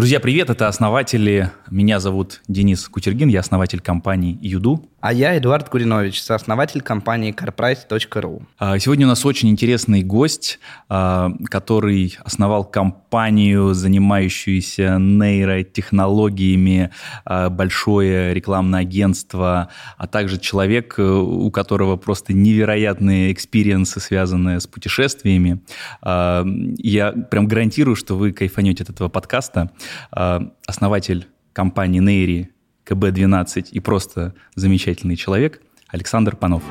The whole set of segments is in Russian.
Друзья, привет, это основатели. Меня зовут Денис Кутергин, я основатель компании YouDo. А я Эдуард Куринович, сооснователь компании carprice.ru. А, сегодня у нас очень интересный гость, а, который основал компанию, занимающуюся нейротехнологиями, а, большое рекламное агентство, а также человек, э, у которого просто невероятные experience ы, связанные с путешествиями. Я прям гарантирую, что вы кайфанете от этого подкаста. Основатель компании Нейри КБ-12 и просто замечательный человек Александр Панов.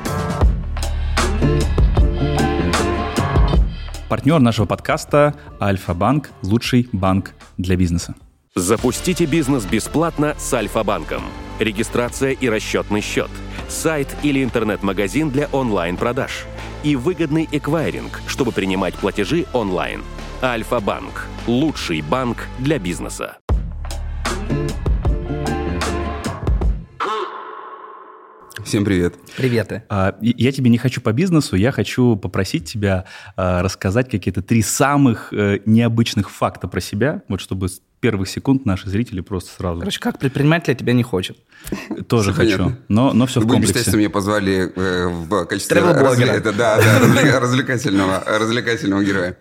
Партнер нашего подкаста Альфа-Банк – лучший банк для бизнеса. Запустите бизнес бесплатно с Альфа-банком. Регистрация и расчетный счет, сайт или интернет-магазин для онлайн-продаж и выгодный эквайринг, чтобы принимать платежи онлайн – Альфа-банк. Лучший банк для бизнеса. Всем привет. Привет. А, я тебе не хочу по бизнесу, я хочу попросить тебя а, рассказать какие-то три самых э, необычных факта про себя, вот чтобы с первых секунд наши зрители просто сразу... Короче, как предприниматель тебя не хочет. Тоже Все хочу, понятно. но, но все в Будем комплексе. считать, что меня позвали э, в качестве разве- это, да, да, развле- развлекательного, развлекательного героя.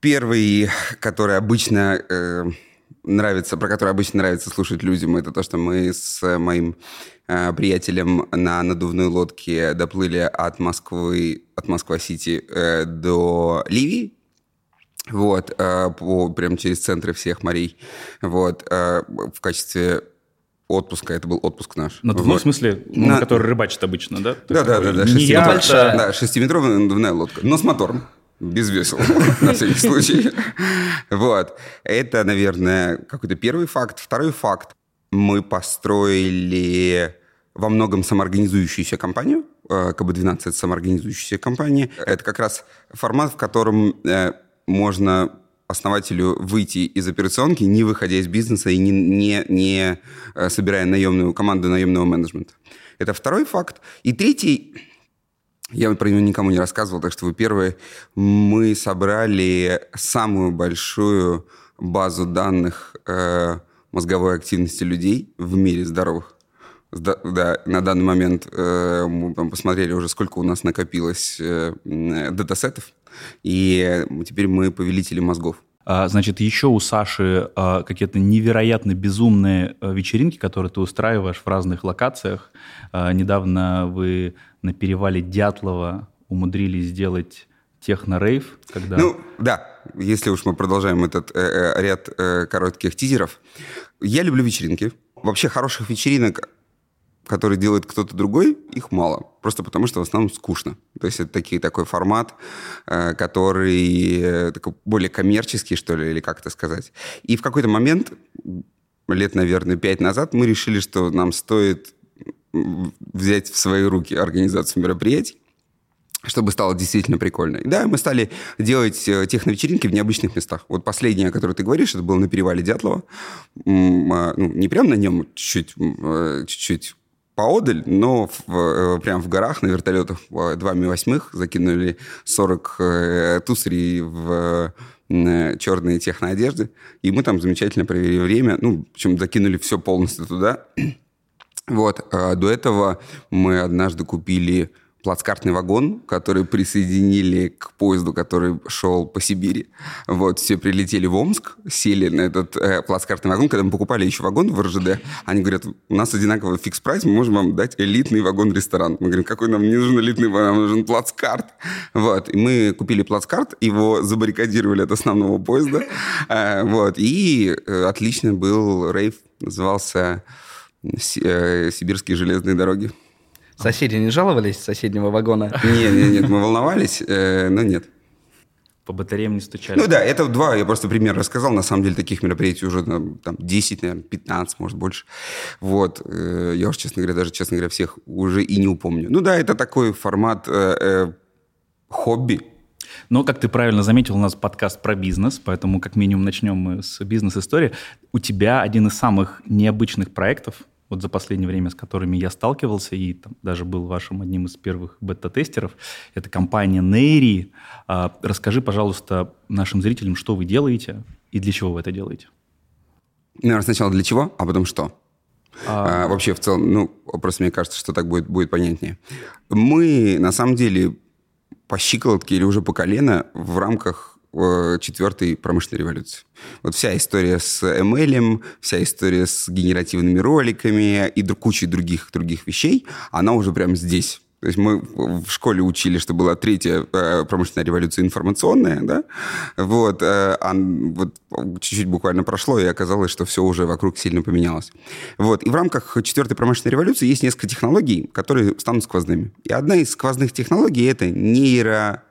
Первый, который обычно э, нравится, про который обычно нравится слушать людям, это то, что мы с моим э, приятелем на надувной лодке доплыли от Москвы, от Москва-Сити э, до Ливии. Вот, э, по, прям через центры всех морей. Вот, э, в качестве отпуска, это был отпуск наш. На том Вот. смысле, ну, На- который рыбачит обычно, да? Да, да, да, да. Не шестиметровая- яхта. Да, шестиметровая надувная лодка. Но с мотором. Без весел, на всякий случай. Вот. Это, наверное, какой-то первый факт. Второй факт. Мы построили во многом самоорганизующуюся компанию. Э, КБ-12 – это самоорганизующаяся компания. Это как раз формат, в котором э, можно основателю выйти из операционки, не выходя из бизнеса и не, не, не э, собирая наемную команду наемного менеджмента. Это второй факт. И третий, я про него никому не рассказывал, так что вы первые. Мы собрали самую большую базу данных э, мозговой активности людей в мире здоровых. Сда- Да, на данный момент э, мы там посмотрели уже, сколько у нас накопилось э, датасетов, и теперь мы повелители мозгов. А, Значит, еще у Саши а, какие-то невероятно безумные а, вечеринки, которые ты устраиваешь в разных локациях. Недавно вы на перевале Дятлова умудрились сделать техно-рейв, когда... Ну, да, если уж мы продолжаем этот э, э, ряд э, коротких тизеров. Я люблю вечеринки. Вообще хороших вечеринок, которые делает кто-то другой, их мало. Просто потому, что в основном скучно. То есть это такие, такой формат, э, который э, такой более коммерческий, что ли, или как это сказать. И в какой-то момент, лет, наверное, пять назад, мы решили, что нам стоит взять в свои руки организацию мероприятий чтобы стало действительно прикольно. И да, мы стали делать э, техновечеринки в необычных местах. Вот последнее, о которой ты говоришь, это было на перевале Дятлова. А, Ну, не прямо на нем, чуть-чуть поодаль, но в, э, прям в горах на вертолетах э, два Ми-8 закинули 40 э, тусарей в черные техноодежды, и мы там замечательно провели время. Ну, причем закинули все полностью туда. Вот. а До этого мы однажды купили плацкартный вагон, который присоединили к поезду, который шел по Сибири. Вот, все прилетели в Омск, сели на этот э, плацкартный вагон. Когда мы покупали еще вагон в РЖД, они говорят, у нас одинаковый fix price, мы можем вам дать элитный вагон-ресторан. Мы говорим, какой нам не нужен элитный вагон, нам нужен плацкарт. Вот, и мы купили плацкарт, его забаррикадировали от основного поезда. Э, Вот, и э, отлично был рейв, назывался э, «Сибирские железные дороги». Соседи не жаловались с соседнего вагона? Нет, нет, нет, мы волновались, э, но нет. По батареям не стучали. Ну да, это два, я просто пример рассказал. На самом деле таких мероприятий уже там, там 10, наверное, 15, может, больше. Вот. э, Я уж, честно говоря, даже, честно говоря, всех уже и не упомню. Ну да, это такой формат э, хобби. Но, как ты правильно заметил, у нас подкаст про бизнес, поэтому как минимум начнем мы с бизнес-истории. У тебя один из самых необычных проектов, вот за последнее время, с которыми я сталкивался, и там, даже был вашим одним из первых бета-тестеров, это компания Neiry. А, Расскажи, пожалуйста, нашим зрителям, что вы делаете и для чего вы это делаете. Наверное, сначала для чего, а потом что? А... А, вообще, в целом, ну, просто мне кажется, что так будет, будет понятнее. Мы, на самом деле, по щиколотке или уже по колено в рамках четвертой промышленной революции. Вот вся история с ML, вся история с генеративными роликами и кучей других, других вещей, она уже прямо здесь то есть мы в школе учили, что была третья э, промышленная революция информационная, да, вот, э, а вот чуть-чуть буквально прошло, и оказалось, что все уже вокруг сильно поменялось. Вот, и в рамках четвертой промышленной революции есть несколько технологий, которые станут сквозными. И одна из сквозных технологий — это нейро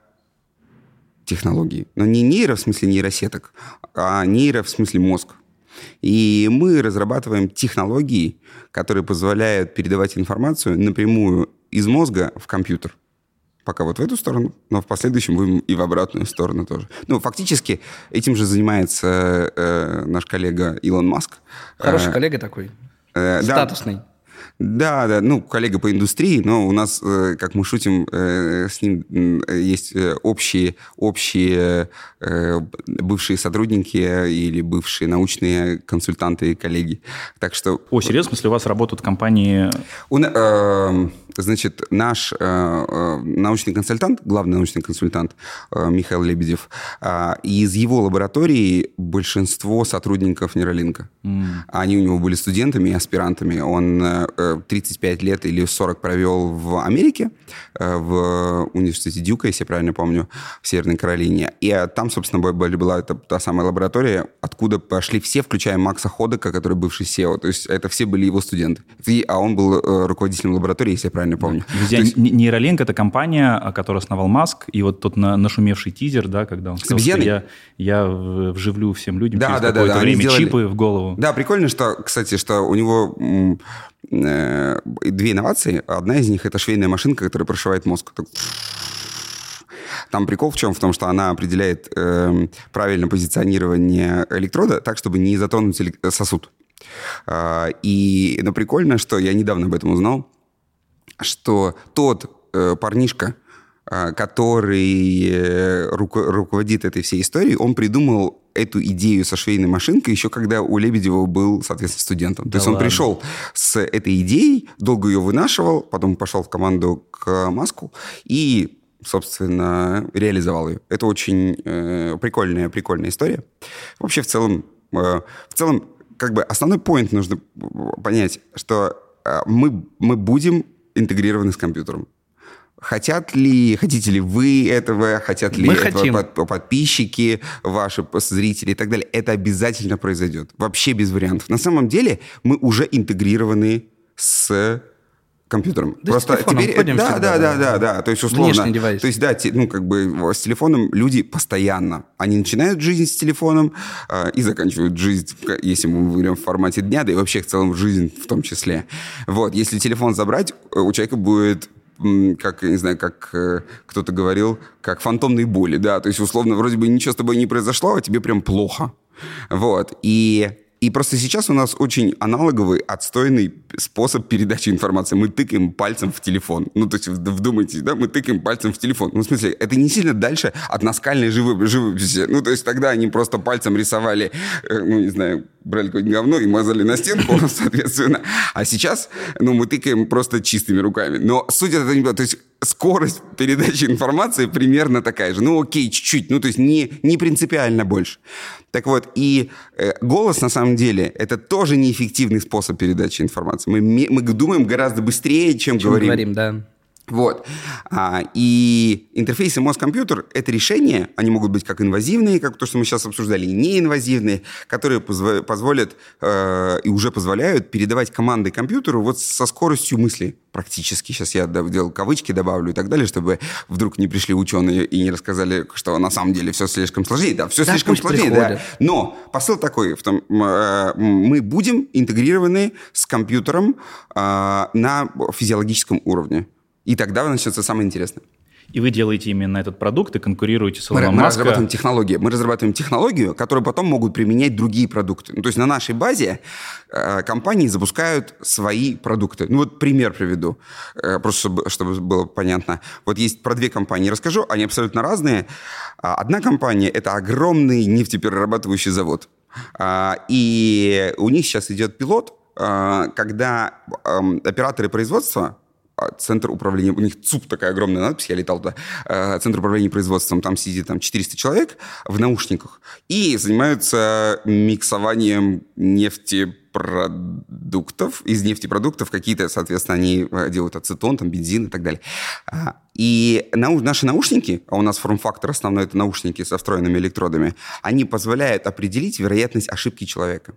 технологии. Но не нейро в смысле нейросеток, а нейро в смысле мозг. И мы разрабатываем технологии, которые позволяют передавать информацию напрямую из мозга в компьютер. Пока вот в эту сторону, но в последующем будем и в обратную сторону тоже. Ну, фактически этим же занимается э, наш коллега Илон Маск. Хороший э, коллега такой. Э, Статусный. Да. Да, да, ну, коллега по индустрии, но у нас, э, как мы шутим, э, с ним есть э, общие, общие бывшие сотрудники или бывшие научные консультанты и коллеги. Так что... О, серьезно? В смысле, у вас работают компании... У, э, значит, наш э, научный консультант, главный научный консультант э, Михаил Лебедев, э, из его лаборатории большинство сотрудников Нейролинка. Mm. Они у него были студентами и аспирантами. Он 35 лет или 40 провел в Америке, э, в университете Дюка, если я правильно помню, в Северной Каролине. И э, там, собственно, была та самая лаборатория, откуда пошли все, включая Макса Ходека, который бывший SEO. То есть это все были его студенты. И, а он был э, руководителем лаборатории, если я правильно помню. Друзья, есть... Нейролинк — это компания, которую основал Маск, и вот тот на, нашумевший тизер, да, когда он сказал, что я, я вживлю всем людям да, через да, какое-то да, да. время чипы в голову. Да, прикольно, что, кстати, что у него две инновации. Одна из них — это швейная машинка, которая прошивает мозг. Там прикол в чем? В том, что она определяет э, правильное позиционирование электрода так, чтобы не затронуть сосуд. Э, и, но прикольно, что я недавно об этом узнал, что тот э, парнишка, э, который э, руко- руководит этой всей историей, он придумал эту идею со швейной машинкой еще когда у Лебедева был, соответственно, студентом. Да То есть ладно. он пришел с этой идеей, долго ее вынашивал, потом пошел в команду к Маску и собственно, реализовал ее. Это очень э, прикольная, прикольная история. Вообще, в целом, э, в целом, как бы основной поинт нужно понять, что э, мы, мы будем интегрированы с компьютером. Хотят ли, хотите ли вы этого, хотят ли Мы этого хотим. Под, подписчики, ваши зрители и так далее. Это обязательно произойдет. Вообще без вариантов. На самом деле мы уже интегрированы с компьютером. Да Просто теперь ходим да, да, да, да, да, то есть условно, то есть да, те, ну как бы с телефоном люди постоянно, они начинают жизнь с телефоном э, и заканчивают жизнь, если мы говорим в формате дня, да и вообще в целом жизнь в том числе. Вот, если телефон забрать, у человека будет как, не знаю, как э, кто-то говорил, как фантомные боли, да, то есть, условно, вроде бы ничего с тобой не произошло, а тебе прям плохо. Вот, и и просто сейчас у нас очень аналоговый, отстойный способ передачи информации. Мы тыкаем пальцем в телефон. Ну, то есть, вдумайтесь, да, мы тыкаем пальцем в телефон. Ну, в смысле, это не сильно дальше от наскальной живописи. Ну, то есть, тогда они просто пальцем рисовали, э, ну, не знаю, брали какое-нибудь говно и мазали на стенку, соответственно. А сейчас, ну, мы тыкаем просто чистыми руками. Но суть это не... То есть, скорость передачи информации примерно такая же. Ну, окей, чуть-чуть, ну, то есть не, не принципиально больше. Так вот, и э, голос, на самом деле, это тоже неэффективный способ передачи информации. Мы, мы думаем гораздо быстрее, чем, чем говорим. говорим, да. Вот. А, и интерфейсы мозг-компьютер — это решения, они могут быть как инвазивные, как то, что мы сейчас обсуждали, и неинвазивные, которые позво- позволят э, и уже позволяют передавать команды компьютеру вот со скоростью мысли практически. Сейчас я делал кавычки, добавлю и так далее, чтобы вдруг не пришли ученые и не рассказали, что на самом деле все слишком сложнее. Да, все да, слишком сложнее, приходят. да. Но посыл такой, в том, э, мы будем интегрированы с компьютером э, на физиологическом уровне. И тогда начнется самое интересное. И вы делаете именно этот продукт и конкурируете с Илоном мы, мы разрабатываем технологии. Мы разрабатываем технологию, которую потом могут применять другие продукты. Ну, то есть на нашей базе э, компании запускают свои продукты. Ну вот пример приведу, э, просто чтобы, чтобы было понятно. Вот есть про две компании расскажу, они абсолютно разные. А одна компания – это огромный нефтеперерабатывающий завод. А, и у них сейчас идет пилот, а, когда операторы производства центр управления, у них ЦУП такая огромная надпись, я летал туда, а, центр управления производством, там сидит там 400 человек в наушниках и занимаются миксованием нефтепродуктов, из нефтепродуктов какие-то, соответственно, они а, делают ацетон, там бензин и так далее. И наши наушники, а у нас форм-фактор основной это наушники со встроенными электродами, они позволяют определить вероятность ошибки человека.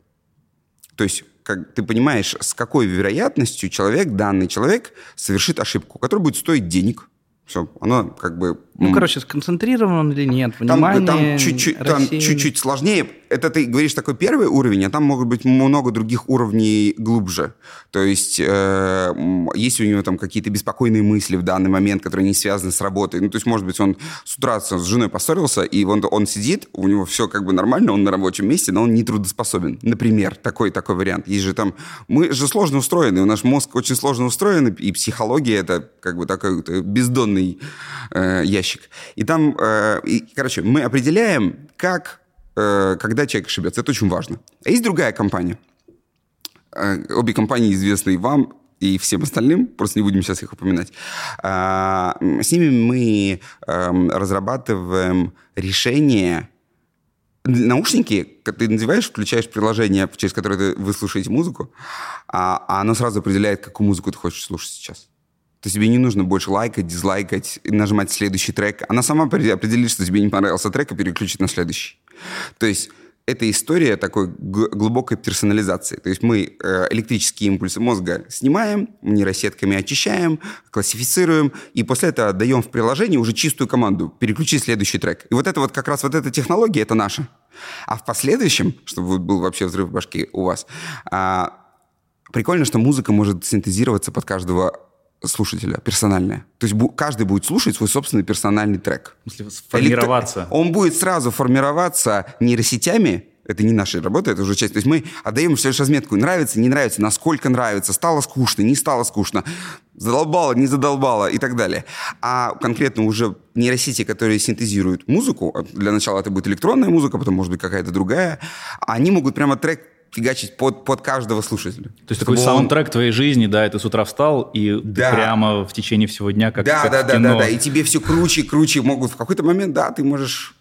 То есть как ты понимаешь, с какой вероятностью человек, данный человек, совершит ошибку, которая будет стоить денег. Все, оно как бы... Ну, короче, сконцентрирован или нет, внимание, там, там чуть-чуть, там чуть-чуть сложнее это ты говоришь такой первый уровень, а там могут быть много других уровней глубже. То есть э, есть у него там какие-то беспокойные мысли в данный момент, которые не связаны с работой. Ну, то есть, может быть, он с утра с женой поссорился, и он, он сидит, у него все как бы нормально, он на рабочем месте, но он не трудоспособен. Например, такой, такой вариант. Есть же там... Мы же сложно устроены, у наш мозг очень сложно устроен, и психология это как бы такой бездонный э, ящик. И там, э, и, короче, мы определяем, как Э, когда человек ошибется. Это очень важно. А есть другая компания. Э, обе компании известны и вам, и всем остальным, просто не будем сейчас их упоминать. А, с ними мы эм, разрабатываем решение наушники, ты надеваешь, включаешь приложение, через которое вы слушаете музыку, а, а оно сразу определяет, какую музыку ты хочешь слушать сейчас. То тебе не нужно больше лайкать, дизлайкать, нажимать следующий трек. Она сама определит, что тебе не понравился трек, и переключит на следующий. То есть это история такой глубокой персонализации. То есть мы э, электрические импульсы мозга снимаем, нейросетками очищаем, классифицируем, и после этого отдаем в приложение уже чистую команду «переключи следующий трек». И вот это вот как раз вот эта технология, это наша. А в последующем, чтобы был вообще взрыв башки у вас, а, прикольно, что музыка может синтезироваться под каждого слушателя, персональное. То есть каждый будет слушать свой собственный персональный трек. Сформироваться? Электро... Он будет сразу формироваться нейросетями, это не наша работа, это уже часть. То есть мы отдаем всего лишь разметку. Нравится, не нравится, насколько нравится, стало скучно, не стало скучно, задолбало, не задолбало и так далее. А конкретно уже нейросети, которые синтезируют музыку, для начала это будет электронная музыка, потом может быть какая-то другая, они могут прямо трек фигачить под, под каждого слушателя. То есть такой саундтрек твоей жизни, да, и ты с утра встал, и да. прямо в течение всего дня, как, да, как да, да, кино. Да, да, и тебе все круче и круче могут. В какой-то момент, да, ты можешь...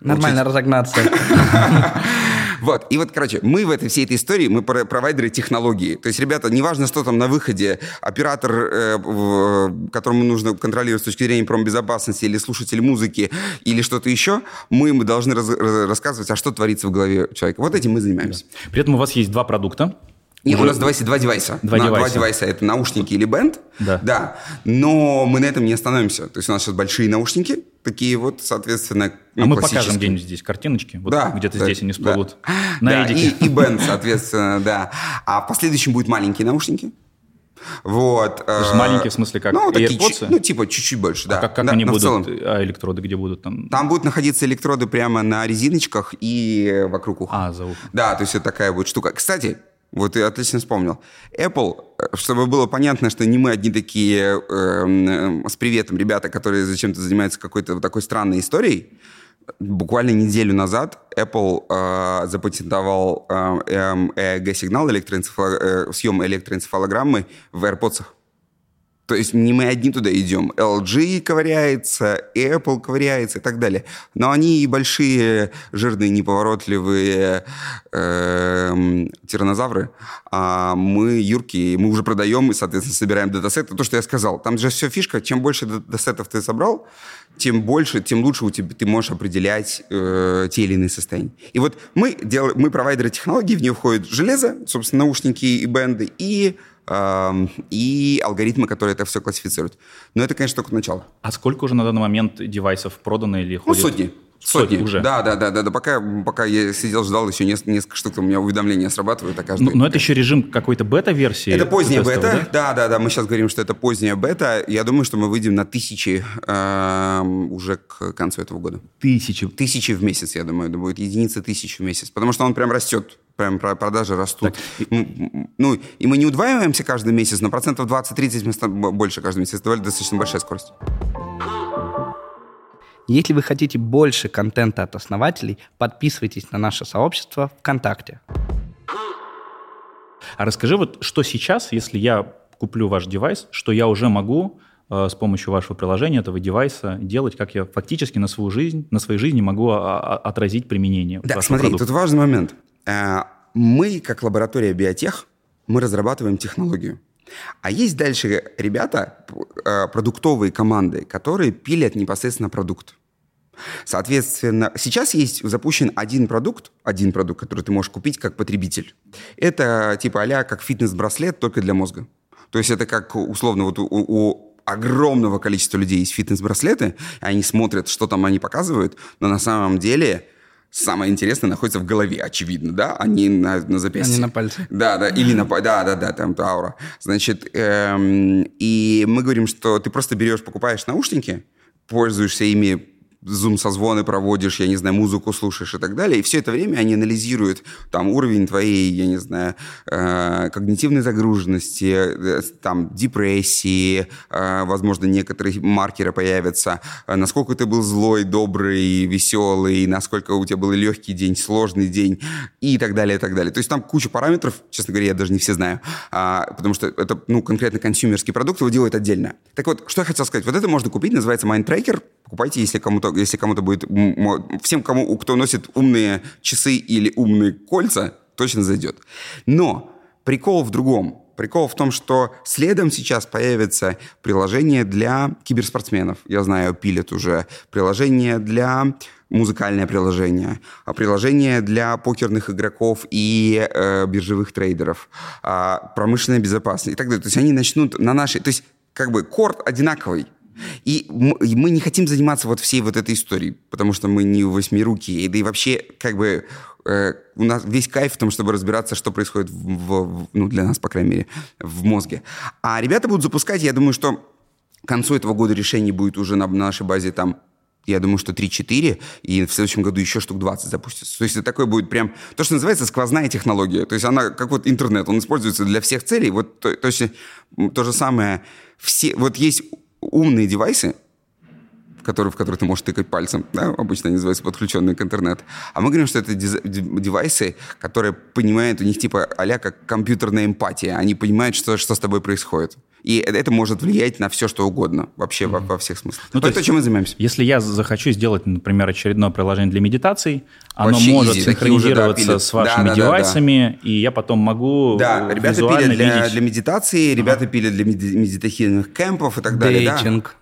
Нормально учить. разогнаться. Вот, и вот, короче, мы в этой всей этой истории, мы провайдеры технологии. То есть, ребята, неважно, что там на выходе, оператор, э, которому нужно контролировать с точки зрения промбезопасности, или слушатель музыки, или что-то еще, мы, мы должны рассказывать, а что творится в голове человека. Вот этим мы занимаемся. При этом у вас есть два продукта. Нет, у нас два, два девайса. Два, на, девайса. два девайса. Это наушники или бенд. Да. да. Но мы на этом не остановимся. То есть у нас сейчас большие наушники, такие вот, соответственно, ну, А мы покажем где-нибудь здесь картиночки. Вот да. Где-то да, здесь они всплывут. Да, на да и, и бенд, соответственно, да. А в последующем будут маленькие наушники. Вот. Есть маленькие в смысле как? Ну, такие, ну, типа чуть-чуть больше, да. А как, как да, они будут? Целом... А электроды где будут там? Там будут находиться электроды прямо на резиночках и вокруг уха. А, за ухом. Да, то есть это такая вот штука. Кстати, вот я отлично вспомнил. Apple, э, чтобы было понятно, что не мы одни такие э, с приветом ребята, которые зачем-то занимаются какой-то вот такой странной историей, буквально неделю назад Apple э, запатентовал э, EEG-сигнал, электроэнцефал... э, съем электроэнцефалограммы в AirPods. То есть не мы одни туда идем. LG ковыряется, Apple ковыряется и так далее. Но они и большие, жирные, неповоротливые э, тиранозавры. А мы юркие, мы уже продаем и, соответственно, собираем датасеты. То, что я сказал. Там же все фишка. Чем больше датасетов ты собрал, тем больше, тем лучше у тебя ты можешь определять э, те или иные состояния. И вот мы, делаем, мы провайдеры технологий, в нее входит железо, собственно, наушники и бенды, и и алгоритмы, которые это все классифицируют. Но это, конечно, только начало. А сколько уже на данный момент девайсов продано или ходит? Ну, сотни. Сотни, уже. Да, да, да, да, да. Пока, пока я сидел, ждал еще несколько, несколько штук, у меня уведомления срабатывают. А каждый, но, но это еще режим какой-то бета-версии? Это поздняя бета, да? да, да, да. Мы сейчас говорим, что это поздняя бета. Я думаю, что мы выйдем на тысячи э, уже к концу этого года. Тысячи? Тысячи в месяц, я думаю. Это будет единица тысяч в месяц. Потому что он прям растет прям продажи растут. Так. Ну, и мы не удваиваемся каждый месяц, но процентов 20-30 мы больше каждый месяц. Это достаточно большая скорость. Если вы хотите больше контента от основателей, подписывайтесь на наше сообщество ВКонтакте. А расскажи вот, что сейчас, если я куплю ваш девайс, что я уже могу э, с помощью вашего приложения, этого девайса делать, как я фактически на свою жизнь, на своей жизни могу а, а, отразить применение. Да, смотри, продукта. тут важный момент. Э, мы, как лаборатория биотех, мы разрабатываем технологию. А есть дальше ребята, э, продуктовые команды, которые пилят непосредственно продукт. Соответственно, сейчас есть запущен один продукт, один продукт, который ты можешь купить как потребитель. Это типа а как фитнес-браслет, только для мозга. То есть это как условно вот у, у огромного количества людей есть фитнес-браслеты, они смотрят, что там они показывают, но на самом деле самое интересное находится в голове, очевидно, да, а не на, на запястье. А не на пальце. Да, да, или на да, да, да, там аура. Значит, эм, и мы говорим, что ты просто берешь, покупаешь наушники, пользуешься ими зум-созвоны проводишь, я не знаю, музыку слушаешь и так далее. И все это время они анализируют там уровень твоей, я не знаю, э, когнитивной загруженности, э, там депрессии, э, возможно, некоторые маркеры появятся, э, насколько ты был злой, добрый, веселый, насколько у тебя был легкий день, сложный день и так далее, и так далее. То есть там куча параметров, честно говоря, я даже не все знаю, э, потому что это, ну, конкретно консюмерский продукт его делают отдельно. Так вот, что я хотел сказать. Вот это можно купить, называется Mindtracker, покупайте, если кому-то, если кому-то будет, всем, кому, кто носит умные часы или умные кольца, точно зайдет. Но прикол в другом. Прикол в том, что следом сейчас появится приложение для киберспортсменов. Я знаю, пилят уже. Приложение для музыкальное приложение, а приложение для покерных игроков и э, биржевых трейдеров, э, промышленная безопасность и так далее. То есть они начнут на нашей... То есть как бы корт одинаковый. И мы не хотим заниматься вот всей вот этой историей, потому что мы не восьмирукие. Да и вообще, как бы, э, у нас весь кайф в том, чтобы разбираться, что происходит, в, в, ну, для нас, по крайней мере, в мозге. А ребята будут запускать, я думаю, что к концу этого года решений будет уже на, на нашей базе там я думаю, что 3-4, и в следующем году еще штук 20 запустится. То есть это такое будет прям то, что называется сквозная технология. То есть она, как вот интернет, он используется для всех целей. Вот то, то, есть, то же самое, все, вот есть умные девайсы, которые, в которые ты можешь тыкать пальцем, да, обычно они называются подключенные к интернету. А мы говорим, что это девайсы, которые понимают, у них типа а как компьютерная эмпатия. Они понимают, что, что с тобой происходит. И это может влиять на все, что угодно, вообще mm-hmm. во, во всех смыслах. Ну, то, есть, то, чем мы занимаемся. Если я захочу сделать, например, очередное приложение для медитаций, оно вообще может easy, синхронизироваться да, с вашими да, да, девайсами, да, да. и я потом могу Да, ребята пилят для, для медитации, ага. ребята пилят для медитативных кемпов и так далее. Дейтинг.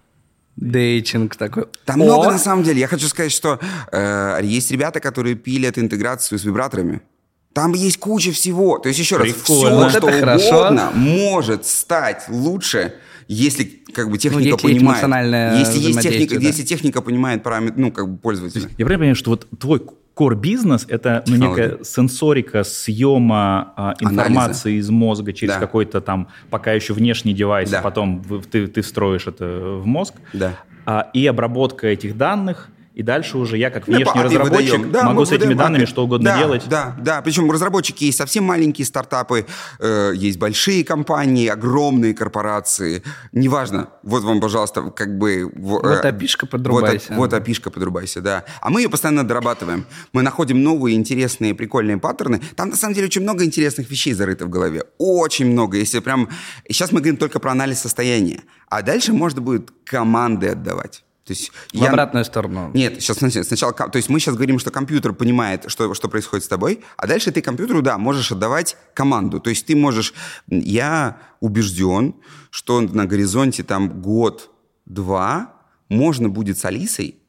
Да. Дейтинг такой. Там О! много на самом деле. Я хочу сказать, что э, есть ребята, которые пилят интеграцию с вибраторами. Там есть куча всего. То есть, еще раз, все, что это угодно, хорошо. может стать лучше, если как бы техника ну, понимает. Если есть техника, да. если техника понимает параметр, ну, как бы пользователя. Я правильно понимаю, что вот твой core бизнес это ну, некая сенсорика съема а, информации Анализа. из мозга через да. какой-то там пока еще внешний девайс, да. а потом ты, ты встроишь это в мозг. Да. А, и обработка этих данных – и дальше уже я, как внешний да, разработчик, да, могу с этими данными API. что угодно да, делать. Да, да. Причем разработчики есть совсем маленькие стартапы, э, есть большие компании, огромные корпорации. Неважно. Вот вам, пожалуйста, как бы... Э, вот опишка подрубайся. Вот, вот опишка подрубайся, да. А мы ее постоянно дорабатываем. Мы находим новые интересные, прикольные паттерны. Там, на самом деле, очень много интересных вещей зарыто в голове. Очень много. Если прям... Сейчас мы говорим только про анализ состояния. А дальше можно будет команды отдавать. То есть в я... обратную сторону. Нет, сейчас сначала, то есть мы сейчас говорим, что компьютер понимает, что, что происходит с тобой, а дальше ты компьютеру, да, можешь отдавать команду. То есть ты можешь, я убежден, что на горизонте там год-два можно будет с Алисой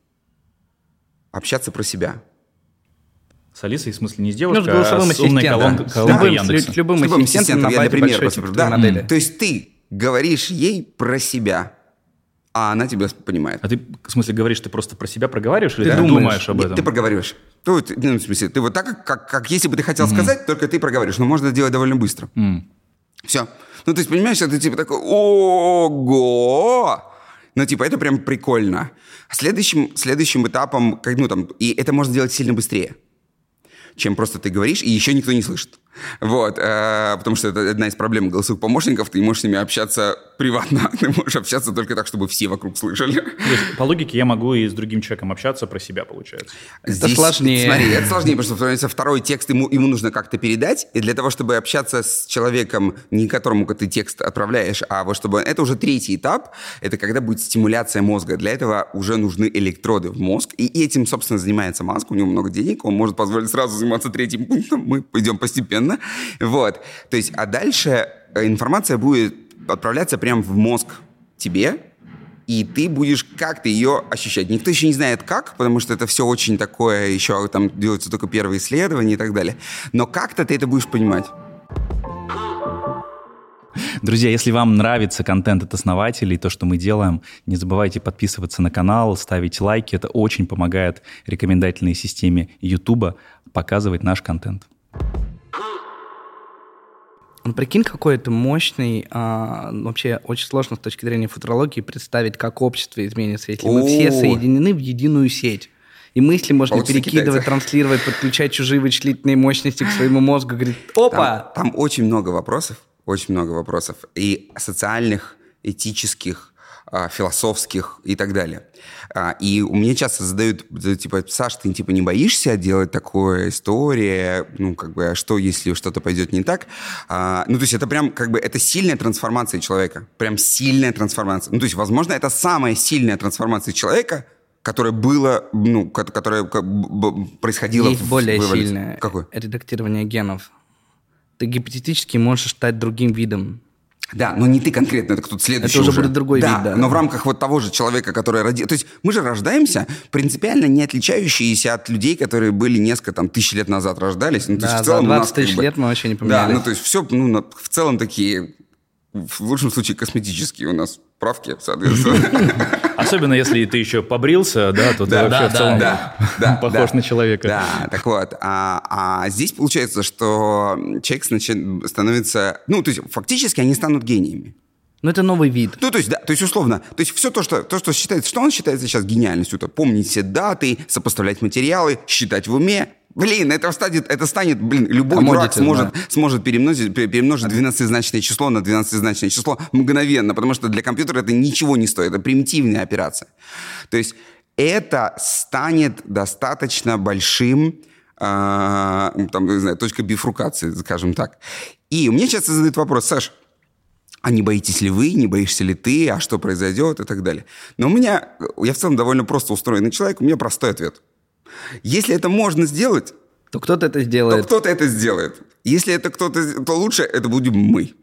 общаться про себя. С Алисой, в смысле, не с девушкой, ну, а с умной колонкой, колонкой да, Яндекса. С любым, любым ассистентом, я, например, просто, да. То есть ты говоришь ей про себя а она тебя понимает. А ты, в смысле, говоришь, ты просто про себя проговариваешь или ты думаешь, думаешь об этом? Нет, ты проговариваешь. Ты, ну, в смысле, ты вот так, как, как, если бы ты хотел mm сказать, только ты проговариваешь. Но можно это делать довольно быстро. Mm. Все. Ну, то есть, понимаешь, это типа такой, ого! Ну, типа, это прям прикольно. А следующим, следующим этапом, как, ну, там, и это можно делать сильно быстрее, чем просто ты говоришь, и еще никто не слышит. Вот, э, потому что это одна из проблем голосовых помощников. Ты не можешь с ними общаться приватно. Ты можешь общаться только так, чтобы все вокруг слышали. То есть, по логике я могу и с другим человеком общаться про себя, получается. Это Здесь, сложнее. Смотри, это сложнее, потому что второй текст ему, ему нужно как-то передать. И для того, чтобы общаться с человеком, не которому ты текст отправляешь, а вот чтобы... Это уже третий этап. Это когда будет стимуляция мозга. Для этого уже нужны электроды в мозг. И этим, собственно, занимается Маск. У него много денег. Он может позволить сразу заниматься третьим пунктом. Мы пойдем постепенно. Вот. То есть, а дальше э, информация будет отправляться прямо в мозг тебе, и ты будешь как-то ее ощущать. Никто еще не знает как, потому что это все очень такое, еще там делаются только первые исследования и так далее. Но как-то ты это будешь понимать. Друзья, если вам нравится контент от основателей, то, что мы делаем, не забывайте подписываться на канал, ставить лайки. Это очень помогает рекомендательной системе YouTube показывать наш контент. Ну, прикинь, какой это мощный, а, вообще очень сложно с точки зрения футурологии представить, как общество изменится, если мы все соединены в единую сеть. И мысли можно Получится перекидывать, китайцы. транслировать, подключать чужие вычислительные мощности к своему мозгу. Говорит, опа! Там, там очень много вопросов, очень много вопросов. И социальных, этических, философских и так далее. А, И у меня часто задают, типа, Саш, ты типа не боишься делать такое история? Ну, как бы, а что, если что-то пойдет не так? А, Ну, то есть это прям, как бы, это сильная трансформация человека. Прям сильная трансформация. Ну, то есть, возможно, это самая сильная трансформация человека, которая была, ну, ко- которая происходила Есть в- более сильное Какой? редактирование генов. Ты гипотетически можешь стать другим видом. Да, но не ты конкретно, это кто-то следующий Это уже будет другой да, вид, да. но в рамках вот того же человека, который родился... То есть мы же рождаемся принципиально не отличающиеся от людей, которые были несколько там тысяч лет назад рождались. Ну, то Да, есть в за целом нас 20 тысяч как бы- лет мы вообще не Да, поменялись. ну то есть все, ну, в целом такие, в лучшем случае, косметические у нас правки, соответственно. Особенно если ты еще побрился, да, то ты Да, вообще да, в целом да, да, похож да. на человека. Да, так вот. А, а здесь получается, что человек значит, становится... Ну, то есть фактически они станут гениями. Ну, это новый вид. Ну, то есть, да, то есть, условно, то есть все то, что, то, что считается, что он считается сейчас гениальностью, это помнить все даты, сопоставлять материалы, считать в уме. Блин, это станет, это станет, блин, любой Commodity, дурак сможет, да. сможет перемножить, пе- перемножить 12-значное число на 12-значное число мгновенно, потому что для компьютера это ничего не стоит, это примитивная операция. То есть это станет достаточно большим, а, там, не знаю, точка бифрукации, скажем так. И мне часто задают вопрос, Саш, а не боитесь ли вы, не боишься ли ты, а что произойдет и так далее. Но у меня, я в целом довольно просто устроенный человек, у меня простой ответ. Если это можно сделать, То кто-то это то сделает. кто-то это сделает. Если это кто-то, то лучше это будем мы.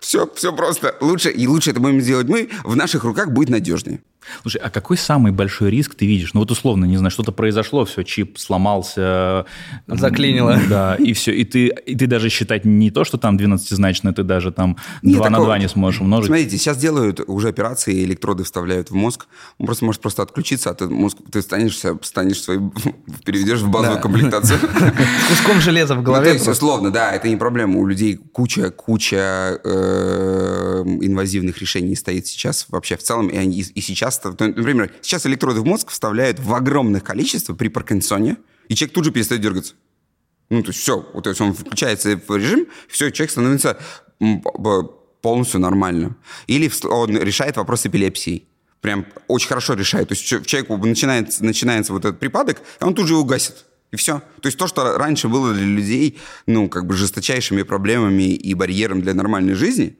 Все, все просто. Лучше, и лучше это будем сделать мы, в наших руках будет надежнее. Слушай, а какой самый большой риск ты видишь? Ну вот условно, не знаю, что-то произошло, все, чип сломался. Заклинило. Да, и все. И ты, и ты даже считать не то, что там 12-значное, ты даже там Нет 2 на такого. 2 не сможешь умножить. Смотрите, сейчас делают уже операции, электроды вставляют в мозг. Он просто может просто отключиться, а ты мозг, ты станешься, станешь свой, переведешь в базовую Да. комплектацию. Куском железа в Ну, голове. то есть, условно, да, это не проблема. У людей куча, куча э, инвазивных решений стоит сейчас вообще в целом. И, они, и сейчас, то- например, сейчас электроды в мозг вставляют в огромных количествах при Паркинсоне, и человек тут же перестает дергаться. Ну, то есть все, то есть он включается в режим, все, человек становится полностью нормально. Или он решает вопрос эпилепсии. Прям очень хорошо решает. То есть человеку начинается, начинается вот этот припадок, и он тут же его гасит. И все. То есть то, что раньше было для людей, ну, как бы жесточайшими проблемами и барьером для нормальной жизни,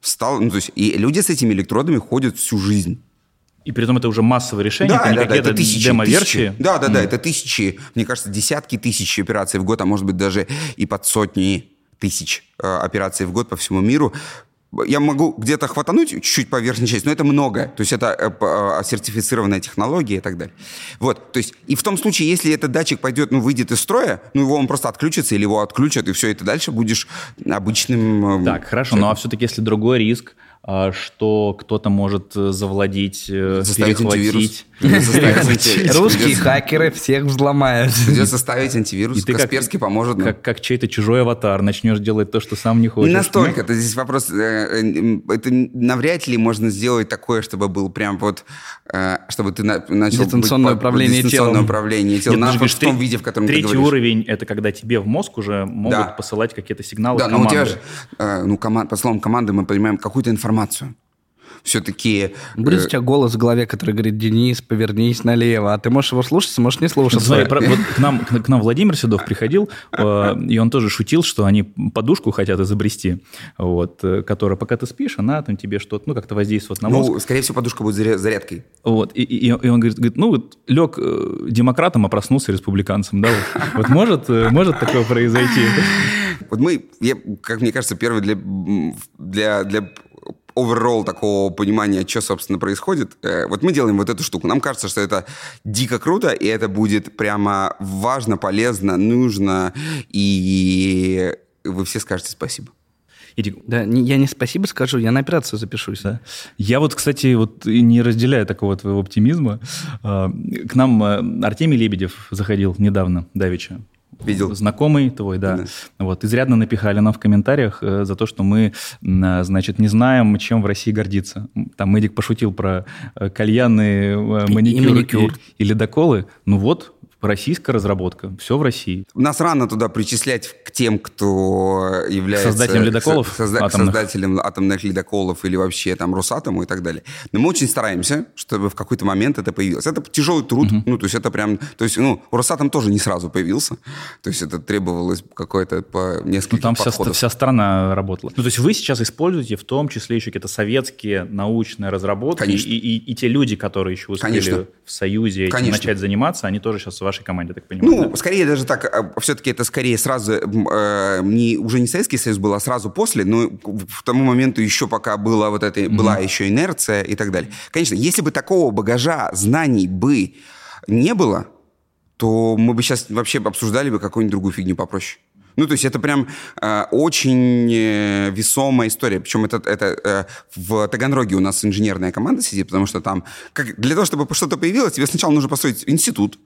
стало, ну, то есть, и люди с этими электродами ходят всю жизнь. И при этом это уже массовое решение, это не какие-то тысячи, демо-версии. тысячи. Да, да, да, это тысячи, мне кажется, десятки тысяч операций в год, а может быть даже и под сотни тысяч э, операций в год по всему миру. Я могу где-то хватануть чуть-чуть по верхней части, но это много. То есть это э, э, сертифицированная технология и так далее. Вот, то есть и в том случае, если этот датчик пойдет, ну, выйдет из строя, ну, его он просто отключится или его отключат, и все, и ты дальше будешь обычным... э, Так, хорошо, ну а все-таки если другой риск, что кто-то может э, завладеть, э, Заставить перехватить. антивирус. Русские хакеры всех взломают. Придется ставить антивирус. И ты как- Касперский поможет нам. Как, как чей-то чужой аватар, начнешь делать то, что сам не хочешь. Не настолько. Это здесь вопрос. э, Это навряд ли можно сделать такое, чтобы был прям вот, чтобы ты на- начал быть Дистанционное под- управление дистанционное телом. управление телом. Нет, вот в том виде, в котором ты Третий уровень — это когда тебе в мозг уже могут Да. посылать какие-то сигналы Да, но у команды. тебя же, ну, команд, по словам команды мы понимаем какую-то информацию. Все-таки... Будет у тебя голос в голове, который говорит, Денис, повернись налево. А ты можешь его слушаться, можешь не слушаться. Смотри, про- вот к нам, к, к нам Владимир Седов приходил, э, и он тоже шутил, что они подушку хотят изобрести, вот, э, которая, пока ты спишь, она там тебе что-то, ну, как-то воздействует на мозг. Ну, скорее всего, подушка будет заря- зарядкой. Вот, и, и- и он говорит, говорит, ну, вот лег э, демократом, а проснулся республиканцем, да, вот, Вот может, э, может такое произойти? Вот мы, я, как мне кажется, первый для, для, для overall такого понимания, что, собственно, происходит. э, Вот мы делаем вот эту штуку. Нам кажется, что это дико круто, и это будет прямо важно, полезно, нужно, и вы все скажете спасибо. Да, я не спасибо скажу, я на операцию запишусь. Да. Я вот, кстати, вот не разделяю такого твоего оптимизма. А, К нам э, Артемий Лебедев заходил недавно, Давича. Видел. Знакомый твой, да. Да. Вот, изрядно напихали нам в комментариях э, за то, что мы, а, значит, не знаем, чем в России гордиться. Там Эдик пошутил про э, кальяны, э, И- и маникюр, маникюр. и ледоколы. Ну вот, российская разработка, все в России. Нас рано туда причислять к тем, кто является... Создателем ледоколов со- созда- атомных. Создателем атомных ледоколов или вообще там Росатому и так далее. Но мы очень стараемся, чтобы в какой-то момент это появилось. Это тяжелый труд, ну, то есть это прям... То есть, ну, Росатом тоже не сразу появился. То есть это требовалось какое-то по Ну, нескольким там вся, подходов. вся страна работала. Ну, то есть вы сейчас используете в том числе еще какие-то советские научные разработки, Конечно. И, и, и те люди, которые еще успели Конечно. в Союзе Конечно. начать заниматься, они тоже сейчас вашей команде, так понимаю. Ну, да? скорее даже так, все-таки это скорее сразу, э, не, уже не Советский Союз был, а сразу после, но в тому моменту еще пока была вот эта, была еще инерция и так далее. Конечно, если бы такого багажа знаний бы не было, то мы бы сейчас вообще обсуждали бы какую-нибудь другую фигню попроще. Ну, то есть это прям э, очень э, весомая история. Причем это, это э, в Таганроге у нас инженерная команда сидит, потому что там как, для того, чтобы что-то появилось, тебе сначала нужно построить институт,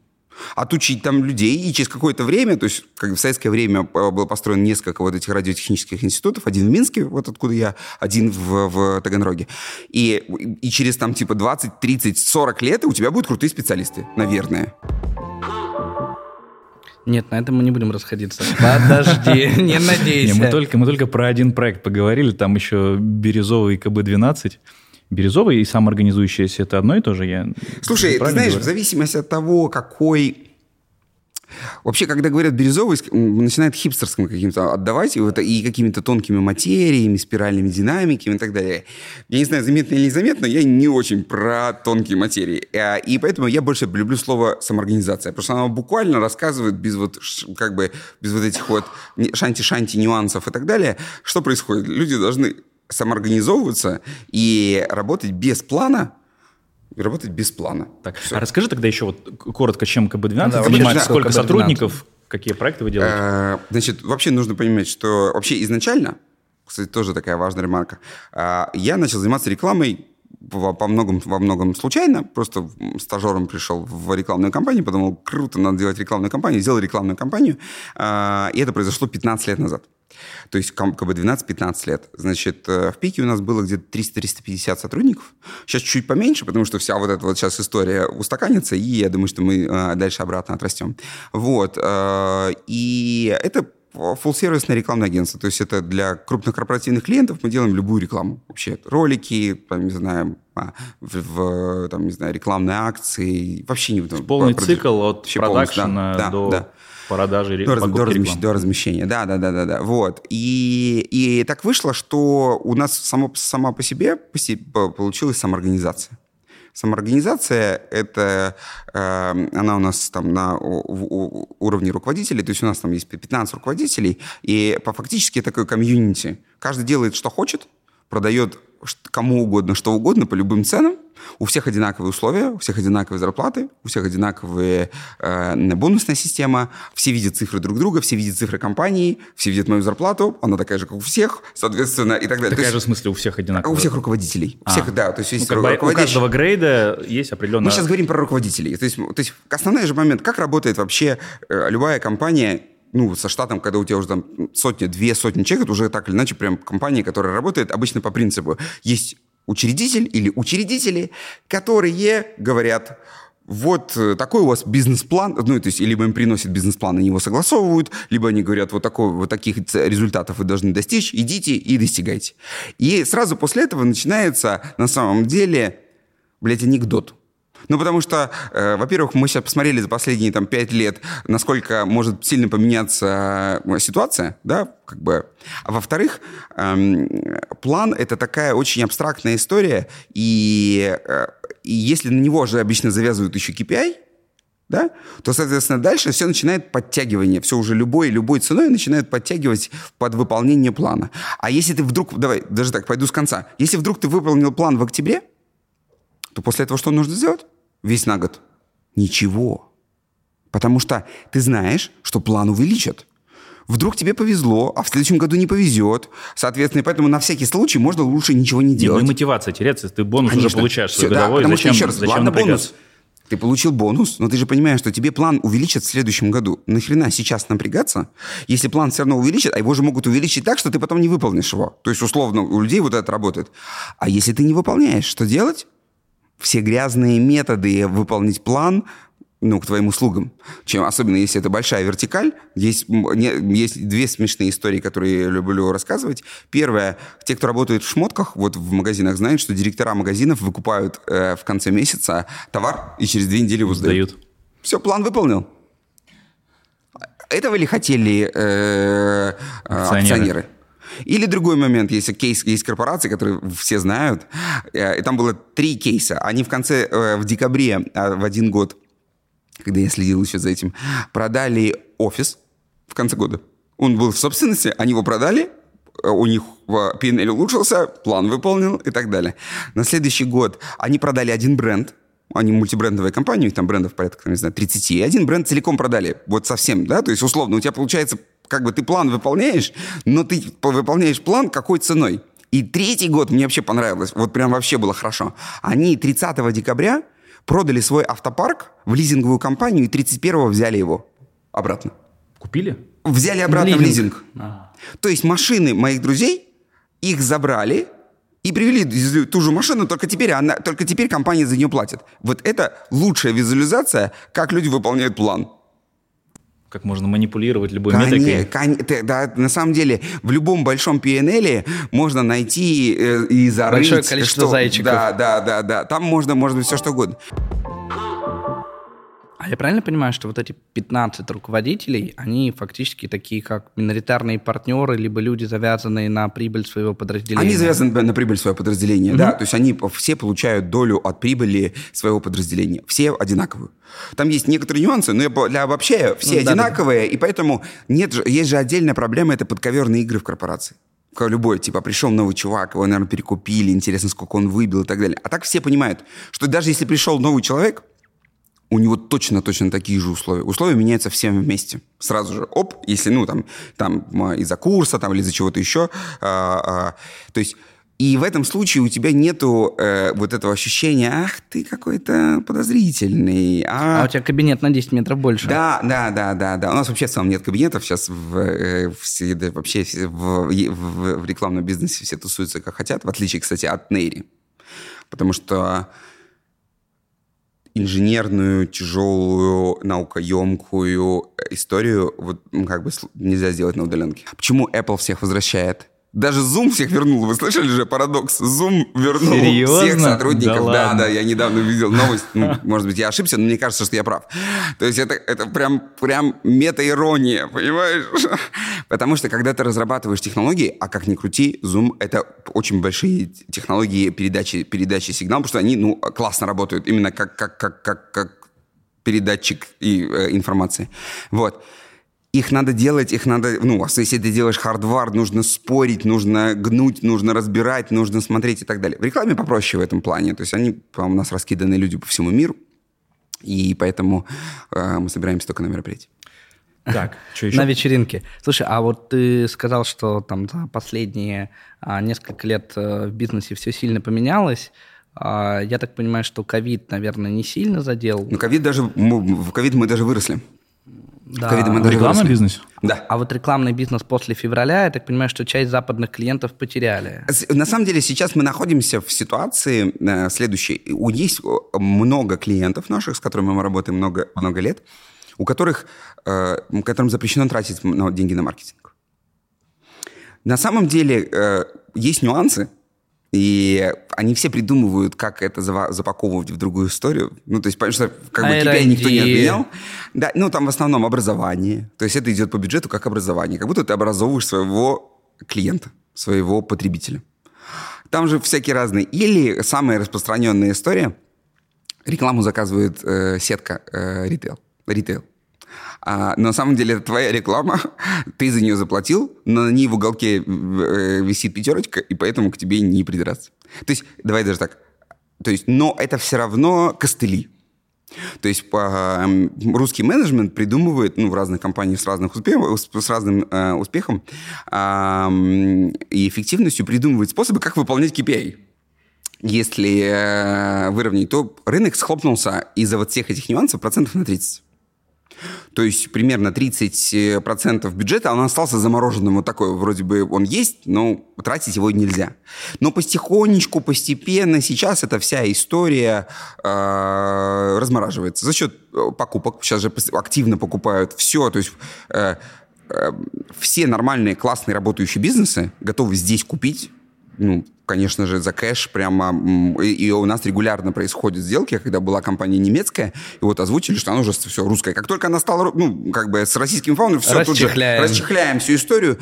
отучить там людей, и через какое-то время, то есть как в советское время э, было построено несколько вот этих радиотехнических институтов, один в Минске, вот откуда я, один в, в Таганроге, и, и через там типа 20, 30, 40 лет у тебя будут крутые специалисты, наверное. Нет, на этом мы не будем расходиться. Подожди, не Не, надейся. мы, только, мы только про один проект поговорили, там еще Бирюзовый КБ-12. Бирюзовый и самоорганизующийся – это одно и то же? Я Слушай, ты знаешь, говорю? в зависимости от того, какой... Вообще, когда говорят бирюзовый, начинает хипстерским каким-то отдавать, и, это, и какими-то тонкими материями, спиральными динамиками и так далее. Я не знаю, заметно или незаметно, я не очень про тонкие материи. А, И поэтому я больше люблю слово самоорганизация, потому что оно буквально рассказывает без вот, как бы, без вот этих вот шанти-шанти нюансов и так далее, что происходит. Люди должны самоорганизовываться и работать без плана, и работать без плана. Так, Всё. а расскажи тогда еще вот коротко, чем КБ-12 Да, занимается, сколько что КБ-12? сотрудников, какие проекты вы делаете? Э, Значит, вообще нужно понимать, что вообще изначально, кстати, тоже такая важная ремарка, э, я начал заниматься рекламой во, по многом, во многом случайно, просто стажером пришел в рекламную кампанию, подумал, круто, надо делать рекламную кампанию, сделал рекламную кампанию, э, и это произошло 15 лет назад. То есть ком- КБ-12 15 лет. Значит, э, в пике у нас было где-то 300-350 сотрудников. Сейчас чуть поменьше, потому что вся вот эта вот сейчас история устаканится, и я думаю, что мы э, дальше обратно отрастем. Вот. э, И это фулл-сервисное рекламное агентство. То есть это для крупных корпоративных клиентов мы делаем любую рекламу. Вообще ролики, там, не знаю, а, в, в, там, не знаю, рекламные акции. Вообще не... Полный цикл от продакшена да, до да. Продажи До, раз- до покупки размещ- до размещения, да, да, да, да, да. Вот. И, и так вышло, что у нас само, сама по себе по- получилась самоорганизация. Самоорганизация – это, э, она у нас там на у- у- уровне руководителей, то есть у нас там есть 15 руководителей, и по фактически такой комьюнити. Каждый делает, что хочет, продает кому угодно, что угодно, по любым ценам, У всех одинаковые условия, у всех одинаковые зарплаты, у всех одинаковые э, бонусная система, все видят цифры друг друга, все видят цифры компании, все видят мою зарплату, она такая же, как у всех, соответственно, и так далее. Такая то же есть, в смысле у всех одинаковая? У всех руководителей. У А. всех, да, то есть есть Ну, как бы у каждого грейда есть определенная... мы сейчас говорим про руководителей. То есть, то есть основной же момент, как работает вообще э, любая компания, ну, со штатом, когда у тебя уже там сотни, две сотни человек, это уже так или иначе прям компания, которая работает обычно по принципу. Есть учредитель или учредители, которые говорят, вот э, такой у вас бизнес-план, ну, то есть, либо им приносят бизнес-план, они его согласовывают, либо они говорят, вот, такой, вот таких результатов вы должны достичь, идите и достигайте. И сразу после этого начинается, на самом деле, блядь, анекдот. Ну, потому что, э, во-первых, мы сейчас посмотрели за последние там пять лет, насколько может сильно поменяться э, ситуация, да, как бы. А во-вторых, эм, план — это такая очень абстрактная история, и, э, и если на него же обычно завязывают еще KPI, да, то, соответственно, дальше все начинает подтягивание. Все уже любой, любой ценой начинают подтягивать под выполнение плана. А если ты вдруг, давай, даже так, пойду с конца. Если вдруг ты выполнил план в октябре, то после этого что нужно сделать? Весь на год. Ничего. Потому что ты знаешь, что план увеличат. Вдруг тебе повезло, а в следующем году не повезет. Соответственно, и поэтому на всякий случай можно лучше ничего не Не, ну и делать. мотивация теряться, ты бонус уже Конечно. получаешь свой Всё, да, годовой, потому зачем, что, еще раз, зачем ладно, бонус. Ты получил бонус, но ты же понимаешь, что тебе план увеличат в следующем году. Нахрена сейчас напрягаться, если план все равно увеличит, а его же могут увеличить так, что ты потом не выполнишь его. То есть, условно, у людей вот это работает. А если ты не выполняешь, что делать? Все грязные методы выполнить план ну, к твоим услугам. Чем, особенно если это большая вертикаль. Есть, не- есть две смешные истории, которые я люблю рассказывать. Первое. Те, кто работает в шмотках, вот в магазинах, знают, что директора магазинов выкупают э, в конце месяца товар и через две недели его сдают. Сдают. Все, план выполнил. Этого ли хотели э, э, Акционеры. акционеры? Или другой момент, если кейс, есть корпорации, которые все знают, э, и там было три кейса. Они в конце, э, в декабре, э, в один год, когда я следил еще за этим, продали офис в конце года. Он был в собственности, они его продали, э, у них PNL улучшился, план выполнил и так далее. На следующий год они продали один бренд, они мультибрендовая компания, у них там брендов порядка, не знаю, 30, и один бренд целиком продали, вот совсем, да, то есть условно у тебя получается, как бы ты план выполняешь, но ты по- выполняешь план какой ценой. И третий год мне вообще понравилось, вот прям вообще было хорошо. Они 30 декабря продали свой автопарк в лизинговую компанию и 31 взяли его обратно. Купили? Взяли обратно в Лизинг. лизинг. То есть машины моих друзей, их забрали и привели ту же машину, только теперь, она, только теперь компания за нее платит. Вот это лучшая визуализация, как люди выполняют план. Как можно манипулировать любой Коне- метрикой? кон- ты- да, на самом деле, в любом большом PNL можно найти э, и зарыть... Большое количество что- зайчиков. Да, да, да, да. Там можно, может быть, все что угодно. А я правильно понимаю, что вот эти 15 руководителей, они фактически такие, как миноритарные партнеры, либо люди, завязанные на прибыль своего подразделения? Они завязаны на прибыль своего подразделения, да. То есть они все получают долю от прибыли своего подразделения. Все одинаковую. Там есть некоторые нюансы, но я для обобщаю, все Ну, одинаковые, и поэтому нет есть же отдельная проблема, это подковерные игры в корпорации. Любой, типа, пришел новый чувак, его, наверное, перекупили, интересно, сколько он выбил и так далее. А так все понимают, что даже если пришел новый человек, у него точно-точно такие же условия. Условия меняются всем вместе. Сразу же, оп, если, ну, там, там из-за курса, там, или из-за чего-то еще. а, а, то есть, и в этом случае у тебя нету э, вот этого ощущения, ах, ты какой-то подозрительный. А А, у тебя кабинет на 10 метров больше. да, да, да, да, да. У нас вообще в целом нет кабинетов. Сейчас в, э, все- да, вообще в, в- в рекламном бизнесе все тусуются как хотят, в отличие, кстати, от Нейри. Потому что инженерную, тяжелую, наукоемкую историю вот, как бы нельзя сделать на удаленке. Почему Apple всех возвращает? Даже Zoom всех вернул. Вы слышали же парадокс? Zoom вернул Серьезно? всех сотрудников. Да Да, да, я недавно видел новость. Ну, может быть, я ошибся, но мне кажется, что я прав. То есть это, это прям, прям мета-ирония, понимаешь? Потому что когда ты разрабатываешь технологии, а как ни крути, Zoom — это очень большие технологии передачи, передачи сигнала, потому что они ну, классно работают именно как, как, как, как, как передатчик и, э, информации. Вот. Их надо делать, их надо, ну, если ты делаешь хардвар, нужно спорить, нужно гнуть, нужно разбирать, нужно смотреть и так далее. В рекламе попроще в этом плане. То есть они, у нас раскиданы люди по всему миру, и поэтому э, мы собираемся только на мероприятии. Так, что еще? На вечеринке. Слушай, а вот ты сказал, что там за последние а, несколько лет э, в бизнесе все сильно поменялось. А, я так понимаю, что ковид, наверное, не сильно задел. Ну, ковид даже, в ковид мы даже выросли. Да. В мы даже Рекламный выросли. бизнес? Да. А вот рекламный бизнес после февраля, я так понимаю, что часть западных клиентов потеряли. На самом деле сейчас мы находимся в ситуации э, следующей. У Есть много клиентов наших, с которыми мы работаем много, много лет, у которых, э, которым запрещено тратить деньги на маркетинг. На самом деле э, есть нюансы, и они все придумывают, как это запаковывать в другую историю. Ну, то есть, потому что как бы тебя никто не отменял. Да, ну, там в основном образование. То есть это идет по бюджету как образование. Как будто ты образовываешь своего клиента, своего потребителя. Там же всякие разные. Или самая распространенная история. Рекламу заказывает э, сетка э, ритейл. Ритейл. А, на самом деле это твоя реклама, ты за нее заплатил, но на ней в уголке э, висит пятерочка, и поэтому к тебе не придраться. То есть, давай даже так. То есть, но это все равно костыли. То есть по, русский менеджмент придумывает, ну, в разных компаниях с, разных успех, с разным э, успехом э, и эффективностью придумывает способы, как выполнять KPI. Если э, выровнять, то рынок схлопнулся из-за вот всех этих нюансов процентов на 30. То есть примерно 30% бюджета, он остался замороженным. Вот такой вроде бы он есть, но тратить его нельзя. Но потихонечку, постепенно сейчас эта вся история э, размораживается за счет э, покупок. Сейчас же активно покупают все. То есть э, э, все нормальные, классные работающие бизнесы готовы здесь купить ну, конечно же, за кэш прямо... И у нас регулярно происходят сделки, когда была компания немецкая, и вот озвучили, что она уже все русская. Как только она стала, ну, как бы с российским фаундером, все тут же расчехляем всю историю,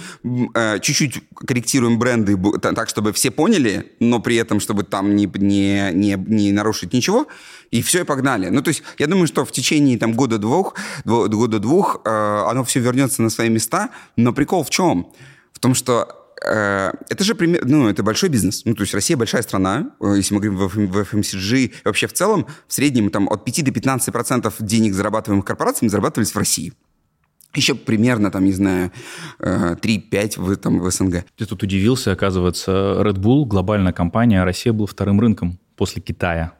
э, чуть-чуть корректируем бренды так, чтобы все поняли, но при этом, чтобы там не, не, не, не нарушить ничего, и все, и погнали. Ну, то есть, я думаю, что в течение там года-двух, года-двух э, оно все вернется на свои места, но прикол в чем? В том, что это же пример, ну, это большой бизнес. Ну, то есть Россия большая страна, э, если мы говорим в FMCG, вообще в целом, в среднем там от 5 до 15 процентов денег, зарабатываемых корпорациями, зарабатывались в России. Еще примерно, там, не знаю, 3-5 э, в, там, в СНГ. Ты тут удивился, оказывается, Red Bull, глобальная компания, а Россия был вторым рынком после Китая.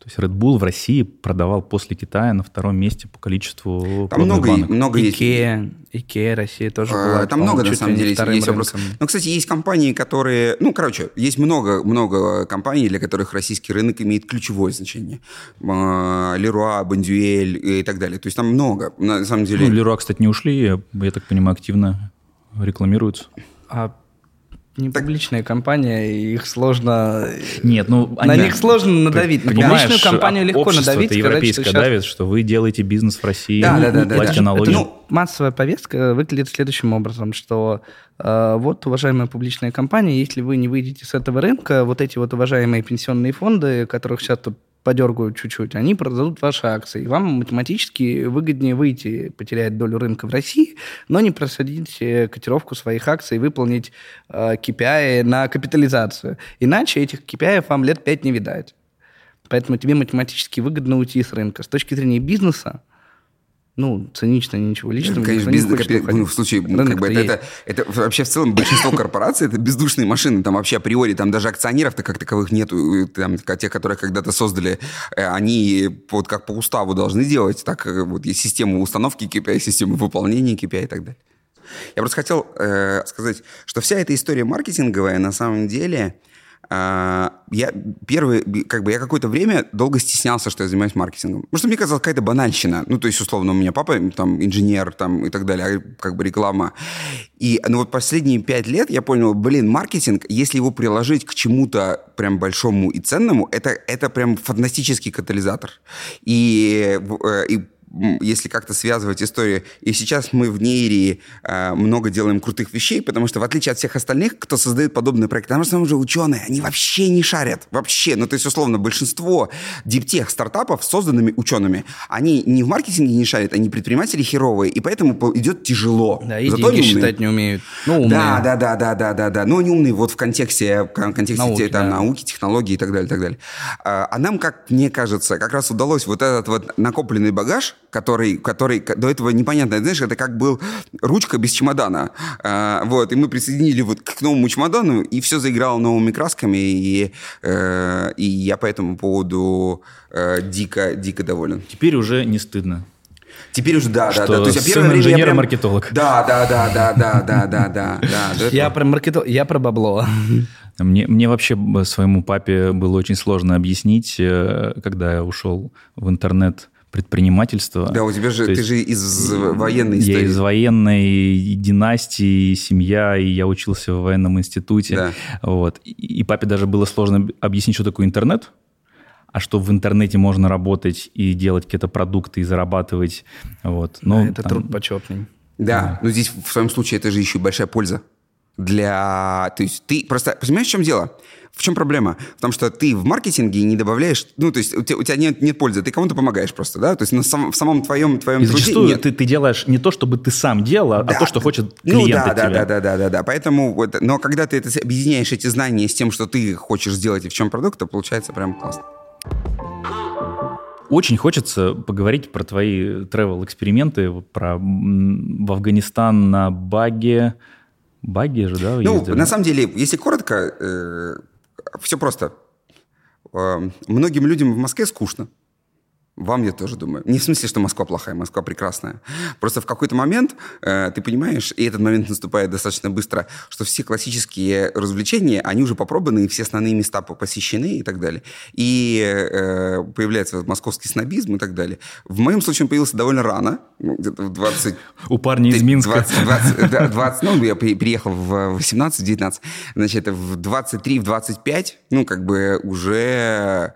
То есть Red Bull в России продавал после Китая на втором месте по количеству Там много, банок. много есть. Ikea, Ikea Россия тоже а, была. Там много, на самом деле, есть, есть вопрос. Но, кстати, есть компании, которые... Ну, короче, есть много, много компаний, для которых российский рынок имеет ключевое значение. Леруа, Бандюэль и так далее. То есть там много, на самом деле. Ну, Леруа, кстати, не ушли, я, я так понимаю, активно рекламируются. А не публичная компания, их сложно... Нет, ну... На они... них сложно надавить. На публичную компанию легко надавить. европейское сказать, что давит, что вы делаете бизнес в России, да, да, да, платите да, налоги. ну, массовая повестка выглядит следующим образом, что э, вот, уважаемая публичная компания, если вы не выйдете с этого рынка, вот эти вот уважаемые пенсионные фонды, которых сейчас тут подергают чуть-чуть, они продадут ваши акции. Вам математически выгоднее выйти, потерять долю рынка в России, но не просадить э, котировку своих акций и выполнить э, KPI на капитализацию. Иначе этих KPI вам лет пять не видать. Поэтому тебе математически выгодно уйти с рынка. С точки зрения бизнеса, ну, цинично, ничего личного. Конечно, бизнес, копи... ну, в случае, Рынок как бы, это, это, это вообще в целом большинство корпораций это бездушные машины, там вообще априори, там даже акционеров-то как таковых нету, там, те, которые когда-то создали, э, они вот как по уставу должны делать, так э, вот есть система установки KPI, система выполнения KPI и так далее. Я просто хотел э, сказать, что вся эта история маркетинговая на самом деле а, я первый, как бы я какое-то время долго стеснялся, что я занимаюсь маркетингом. Потому что мне казалось какая-то банальщина. Ну, то есть, условно, у меня папа там инженер там и так далее, а как бы реклама. И, ну, вот последние пять лет я понял, блин, маркетинг, если его приложить к чему-то прям большому и ценному, это, это прям фантастический катализатор. И, э, и если как-то связывать историю, и сейчас мы в нейре э, много делаем крутых вещей, потому что в отличие от всех остальных, кто создает подобные проекты, там же уже ученые, они вообще не шарят, вообще. Ну, то есть, условно, большинство диптех стартапов, созданными учеными, они не в маркетинге не шарят, они предприниматели херовые, и поэтому идет тяжело. Да, и Зато деньги считать не умеют. Ну, умные. Да, да, да, да, да, да, да. Но они умные вот в контексте, в контексте науки, там, да. науки, технологий и так далее, и так далее. А, а нам, как мне кажется, как раз удалось вот этот вот накопленный багаж, который, который до этого непонятно, знаешь, это как был ручка без чемодана. А, вот, и мы присоединили вот к новому чемодану, и все заиграло новыми красками, и, э, и я по этому поводу э, дико, дико доволен. Теперь уже не стыдно. Теперь уже да, что да, да. То есть время инженер маркетолог. Да, да, да, да, да, да, да, да, да. Я про маркетолог, я про бабло. Мне, мне вообще своему папе было очень сложно объяснить, э, когда я ушел в интернет предпринимательство. Да, у тебя же, То ты же из военной истории. Я из военной династии, семья, и я учился в военном институте. Да. Вот. И папе даже было сложно объяснить, что такое интернет, а что в интернете можно работать и делать какие-то продукты и зарабатывать. Вот. Но, это там... труд почетный. Да, да, но здесь в своем случае это же еще и большая польза для... То есть ты просто... Понимаешь, в чем дело? В чем проблема? В том, что ты в маркетинге не добавляешь... Ну, то есть у тебя, у тебя нет, нет пользы, ты кому-то помогаешь просто, да? То есть на сам, в самом твоем, твоем И зачастую нет. Ты, ты делаешь не то, чтобы ты сам делал, а да. а то, что хочет клиент ну, да, от да, тебя. Да, да, да, да, да. Поэтому... Вот, но когда ты это объединяешь эти знания с тем, что ты хочешь сделать и в чем продукт, то получается прям классно. Очень хочется поговорить про твои travel-эксперименты, про в Афганистан на баге, Баги же, да? Ну, ездили? на самом деле, если коротко, э, все просто. Э, многим людям в Москве скучно. Вам я тоже думаю. Не в смысле, что Москва плохая, Москва прекрасная. Просто в какой-то момент э, ты понимаешь, и этот момент наступает достаточно быстро, что все классические развлечения, они уже попробованы, и все основные места посещены и так далее. И э, появляется московский снобизм и так далее. В моем случае он появился довольно рано, ну, где-то в 20... У парня из Минска. 20, 20, да, 20 ну, я приехал в 18-19, значит, в 23-25, ну, как бы уже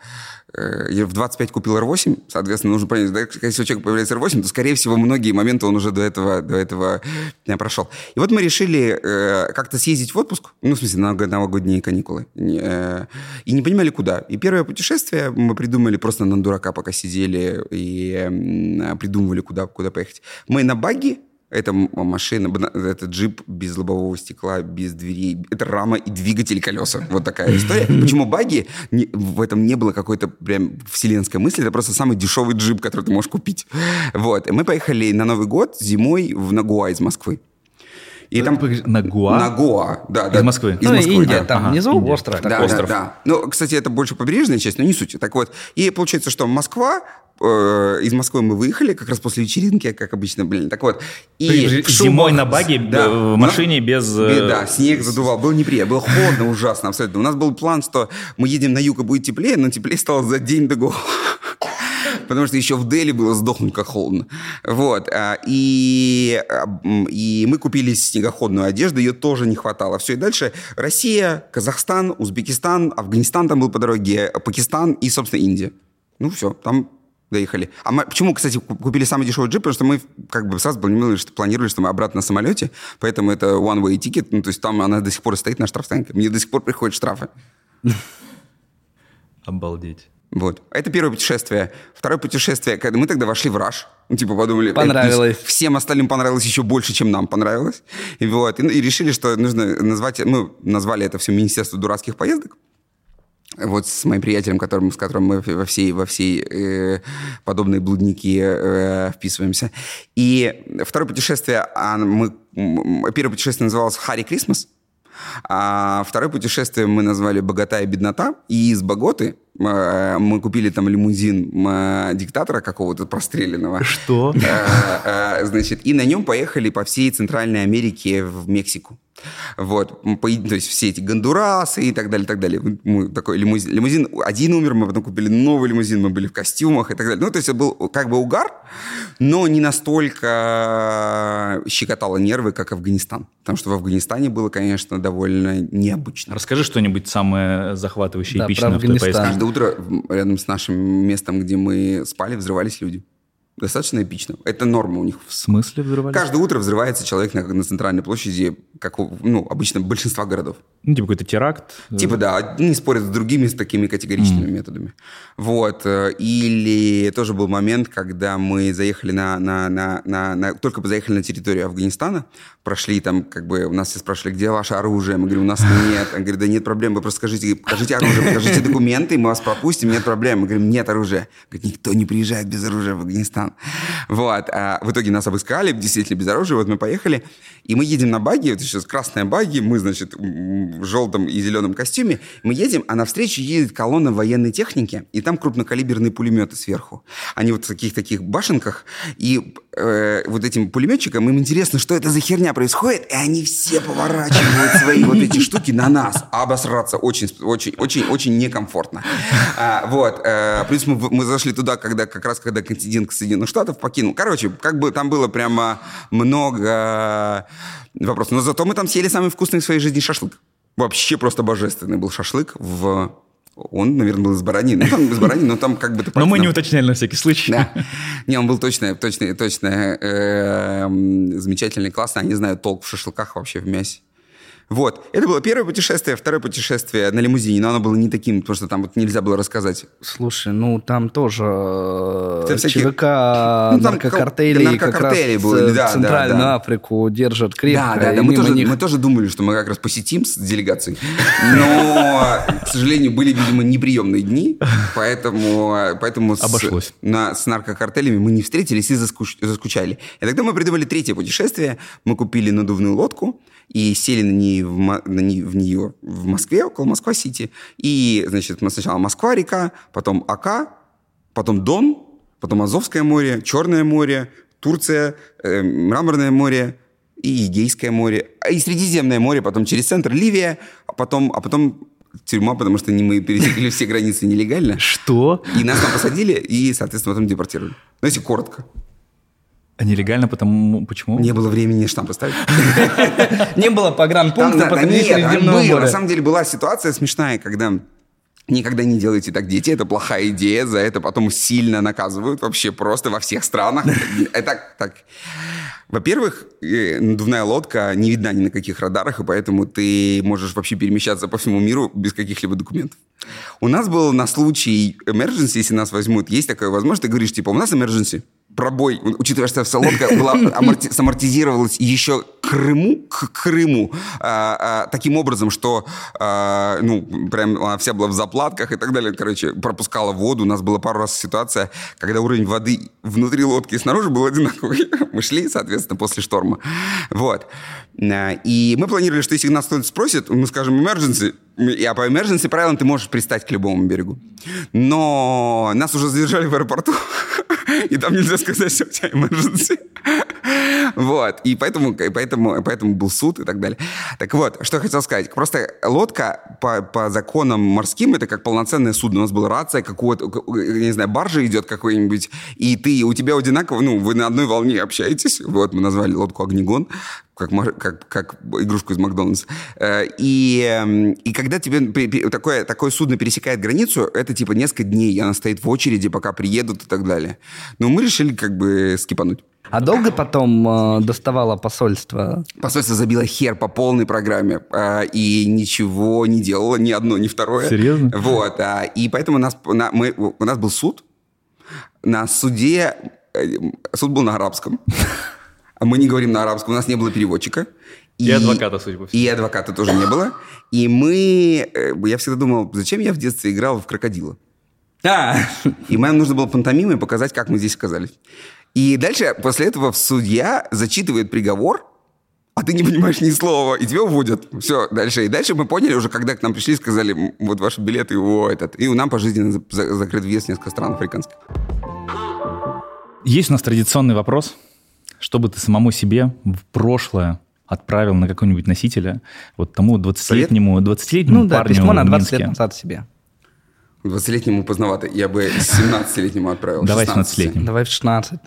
я в 25 купил R8, соответственно, нужно понять, да, если у человека появляется R8, то, скорее всего, многие моменты он уже до этого, до этого не прошел. И вот мы решили э, как-то съездить в отпуск, ну, в смысле, на новогодние каникулы, э, и не понимали, куда. И первое путешествие мы придумали просто на дурака, пока сидели и э, придумывали, куда, куда поехать. Мы на баги это машина, это джип без лобового стекла, без дверей. Это рама и двигатель колеса. Вот такая история. Почему баги? Не, в этом не было какой-то прям вселенской мысли. Это просто самый дешевый джип, который ты можешь купить. Вот. И мы поехали на Новый год зимой в Нагуа из Москвы. И там... На Гуа? На Гуа, да. Из да. Москвы? Из ну, Москвы, Индия, да. там ага. внизу Индия. остров. Да, остров. Да, да. Ну, кстати, это больше побережная часть, но не суть. Так вот, и получается, что Москва, Э, из Москвы мы выехали как раз после вечеринки, как обычно, блин. Так вот. И Зимой на баге да, в машине без... Э, да, снег задувал. Было неприятно, было холодно ужасно абсолютно. У нас был план, что мы едем на юг и будет теплее, но теплее стало за день до Гоа. Потому что еще в Дели было сдохнуть как холодно. Вот. А, и, и мы купили снегоходную одежду, ее тоже не хватало. Все, и дальше Россия, Казахстан, Узбекистан, Афганистан там был по дороге, Пакистан и, собственно, Индия. Ну все, там доехали. А мы, почему, кстати, купили самый дешевый джип? Потому что мы как бы сразу планировали, что, планировали, что мы обратно на самолете, поэтому это one-way ticket, ну, то есть там она до сих пор стоит на штрафстоянке. Мне до сих пор приходят штрафы. Обалдеть. Вот. Это первое путешествие. Второе путешествие, когда мы тогда вошли в раш. Ну, типа, подумали... Понравилось. Всем остальным понравилось еще больше, чем нам понравилось. И, вот, и, и решили, что нужно назвать... Мы назвали это все Министерство дурацких поездок вот с моим приятелем, которым, с которым мы во всей, во всей э, подобные блудники э, вписываемся. И второе путешествие, а мы, первое путешествие называлось «Харри Крисмас», а второе путешествие мы назвали «Богата и беднота». И из Боготы э, мы купили там лимузин э, диктатора какого-то простреленного. Что? Э, значит, и на нем поехали по всей Центральной Америке в Мексику. Вот, то есть все эти гондурасы и так далее, так далее. Мы такой лимузин, лимузин один умер, мы потом купили новый лимузин, мы были в костюмах и так далее. Ну, то есть это был как бы угар, но не настолько щекотало нервы, как Афганистан. Потому что в Афганистане было, конечно, довольно необычно. Расскажи что-нибудь самое захватывающее, да, эпичное в той поездке. Каждое утро рядом с нашим местом, где мы спали, взрывались люди. Достаточно эпично. Это норма у них. В смысле взрывались? Каждое утро взрывается человек на, на центральной площади, как ну, обычно большинства городов. Ну, типа какой-то теракт. Типа, да, одни спорят с другими с такими категоричными mm. методами. Вот. э, Или тоже был момент, когда мы заехали на, на, на, на, на... Только заехали на территорию Афганистана, прошли там, как бы, у нас все спрашивали, где ваше оружие? Мы говорим, у нас нет. Он говорит, да нет проблем, вы просто скажите, покажите оружие, покажите документы, мы вас пропустим, нет проблем. Мы говорим, нет оружия. Говорит, никто не приезжает без оружия в Афганистан. Вот. А в итоге нас обыскали, действительно без оружия, вот мы поехали, и мы едем на баги, вот сейчас красная баги, мы, значит, в желтом и зеленом костюме, мы едем, а навстречу едет колонна военной техники, и там крупнокалиберные пулеметы сверху. Они вот в таких-таких башенках, и э, вот этим пулеметчикам, им интересно, что это за херня происходит, и они все поворачивают свои вот эти штуки на нас. А обосраться очень, очень, очень, очень некомфортно. А, вот. э, плюс мы, мы зашли туда, когда как раз когда контингент Соединенных Штатов покинул. Короче, как бы там было прямо много вопросов. Но зато мы там съели самый вкусный в своей жизни шашлык. Вообще просто божественный был шашлык в... Он, наверное, был из баранины. Ну, там из баранины, но там как бы... Но мы не уточняли на всякий случай. Да. Не, он был точно, точно, точно эм, замечательный, классный. Они знают толк в шашлыках вообще в мясе. Вот. Это было первое путешествие. Второе путешествие на лимузине, но оно было не таким, потому что там вот нельзя было рассказать. Слушай, ну там тоже э, Там всякие- ЧВК, Ну, там наркокартели, наркокартели как раз были, э, да, да, Центральную да. Африку держат крепко. Да, да, да. Мы тоже, них- мы тоже думали, что мы как раз посетим с делегацией. Но, к сожалению, были, видимо, неприемные дни, поэтому, поэтому с, Обошлось. на, с наркокартелями мы не встретились и заскуч- заскучали. И тогда мы придумали третье путешествие. Мы купили надувную лодку и сели на нее, в, на не- в нее в Москве, около Москва-Сити. И, значит, сначала Москва-река, потом Ака, потом Дон, потом Азовское море, Черное море, Турция, э, Мраморное море и Егейское море, а и Средиземное море, потом через центр Ливия, а потом, а потом тюрьма, потому что не мы пересекли все границы нелегально. Что? И нас там посадили, и, соответственно, потом депортировали. Ну, если коротко. А нелегально, потому... Почему? Не было времени штамп поставить. Не было погранпункта было. моря. На самом деле была ситуация смешная, когда Никогда не делайте так, дети. Это плохая идея. За это потом сильно наказывают вообще просто во всех странах. Это так. Во-первых, надувная лодка не видна ни на каких радарах, и поэтому ты можешь вообще перемещаться по всему миру без каких-либо документов. У нас был на случай emergency, если нас возьмут, есть такая возможность, ты говоришь, типа, у нас emergency, пробой, учитывая, что вся лодка была, аморти- самортизировалась еще к Крыму, к Крыму, а, а, таким образом, что, а, ну, прям она вся была в заплатках и так далее, короче, пропускала воду. У нас была пару раз ситуация, когда уровень воды внутри лодки и снаружи был одинаковый. Мы шли, соответственно, после шторма. Вот. И мы планировали, что если нас кто-то спросит, мы скажем emergency, а по emergency правилам ты можешь пристать к любому берегу. Но нас уже задержали в аэропорту, и там нельзя сказать, что у тебя emergency. Вот. И поэтому, поэтому, поэтому был суд и так далее. Так вот, что я хотел сказать. Просто лодка по, по законам морским это как полноценное судно. У нас была рация, какого-то, не знаю, баржа идет какой-нибудь, и ты, у тебя одинаково, ну, вы на одной волне общаетесь. Вот, мы назвали лодку «Огнегон» как, как, как игрушку из Макдональдса. Э, И, эм, и когда тебе такое, такое судно пересекает границу, это типа несколько дней, и она стоит в очереди, пока приедут и так далее. Но мы решили как бы скипануть. А долго потом э, доставало посольство? Посольство забило хер по полной программе э, и ничего не делало, ни одно, ни второе. Серьезно? Вот. а, И поэтому у нас, на- мы, у нас был суд. На суде... э, Суд был на арабском. А Мы не говорим на арабском, у нас не было переводчика. И адвоката, судя по всему. И адвоката тоже не было. И мы... э, Я всегда думал, зачем я в детстве играл в крокодила? А, И нам нужно было пантомимой показать, как мы здесь оказались. И дальше, после этого, судья зачитывает приговор, а ты не понимаешь ни слова, и тебя уводят. Все, дальше. И дальше мы поняли уже, когда к нам пришли, сказали, «М, вот ваши билеты, о, этот. И у нам пожизненно за- за- закрыт въезд в несколько стран африканских. Есть у нас традиционный вопрос. Что бы ты самому себе в прошлое отправил на какого-нибудь носителя, вот тому 20-летнему, 20-летнему ну да, парню письмо на в 20 лет назад себе. 20-летнему поздновато. Я бы 17-летнему отправил. Давай 16. 17-летнему. Давай в 16.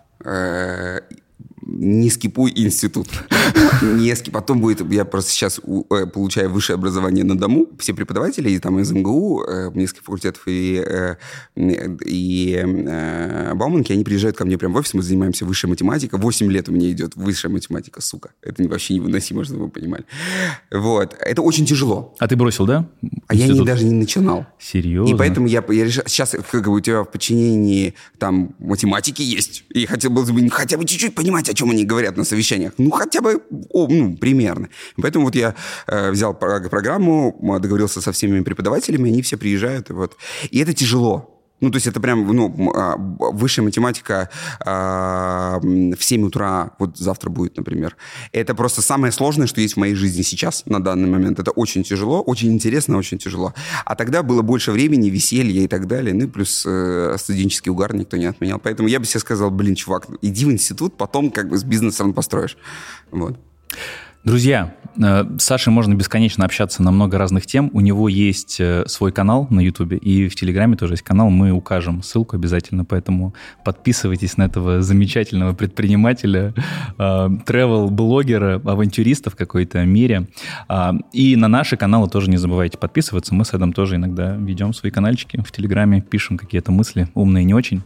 Не скипуй институт. Не скип. Потом будет, я просто сейчас э, получаю высшее образование на дому. Все преподаватели и там из МГУ, э, нескольких факультетов и, э, и Бауманки, они приезжают ко мне прямо в офис, мы занимаемся высшей математикой. Восемь лет у меня идет высшая математика, сука. Это вообще невыносимо, чтобы вы понимали. Вот. Это очень тяжело. А ты бросил, да? А я не, даже не начинал. Серьезно? И поэтому я, я решил, сейчас как бы у тебя в подчинении там математики есть, и хотел бы хотя бы чуть-чуть понимать, о чем они говорят на совещаниях. Ну, хотя бы, о, ну, примерно. Поэтому вот я э, взял программу, договорился со всеми преподавателями, они все приезжают, и вот. И это тяжело. Ну, то есть это прям, ну, а, высшая математика а, в 7 утра, вот завтра будет, например. Это просто самое сложное, что есть в моей жизни сейчас, на данный момент. Это очень тяжело, очень интересно, очень тяжело. А тогда было больше времени, веселья и так далее. Ну, и плюс э, студенческий угар никто не отменял. Поэтому я бы себе сказал, блин, чувак, иди в институт, потом как бы с бизнесом построишь. Вот. Друзья, э, с Сашей можно бесконечно общаться на много разных тем. У него есть э, свой канал на YouTube, и в Телеграме тоже есть канал. Мы укажем ссылку обязательно, поэтому подписывайтесь на этого замечательного предпринимателя, тревел-блогера, авантюриста в какой-то мере. А, и на наши каналы тоже не забывайте подписываться. Мы с Эдом тоже иногда ведем свои каналчики в Телеграме, пишем какие-то мысли, умные не очень.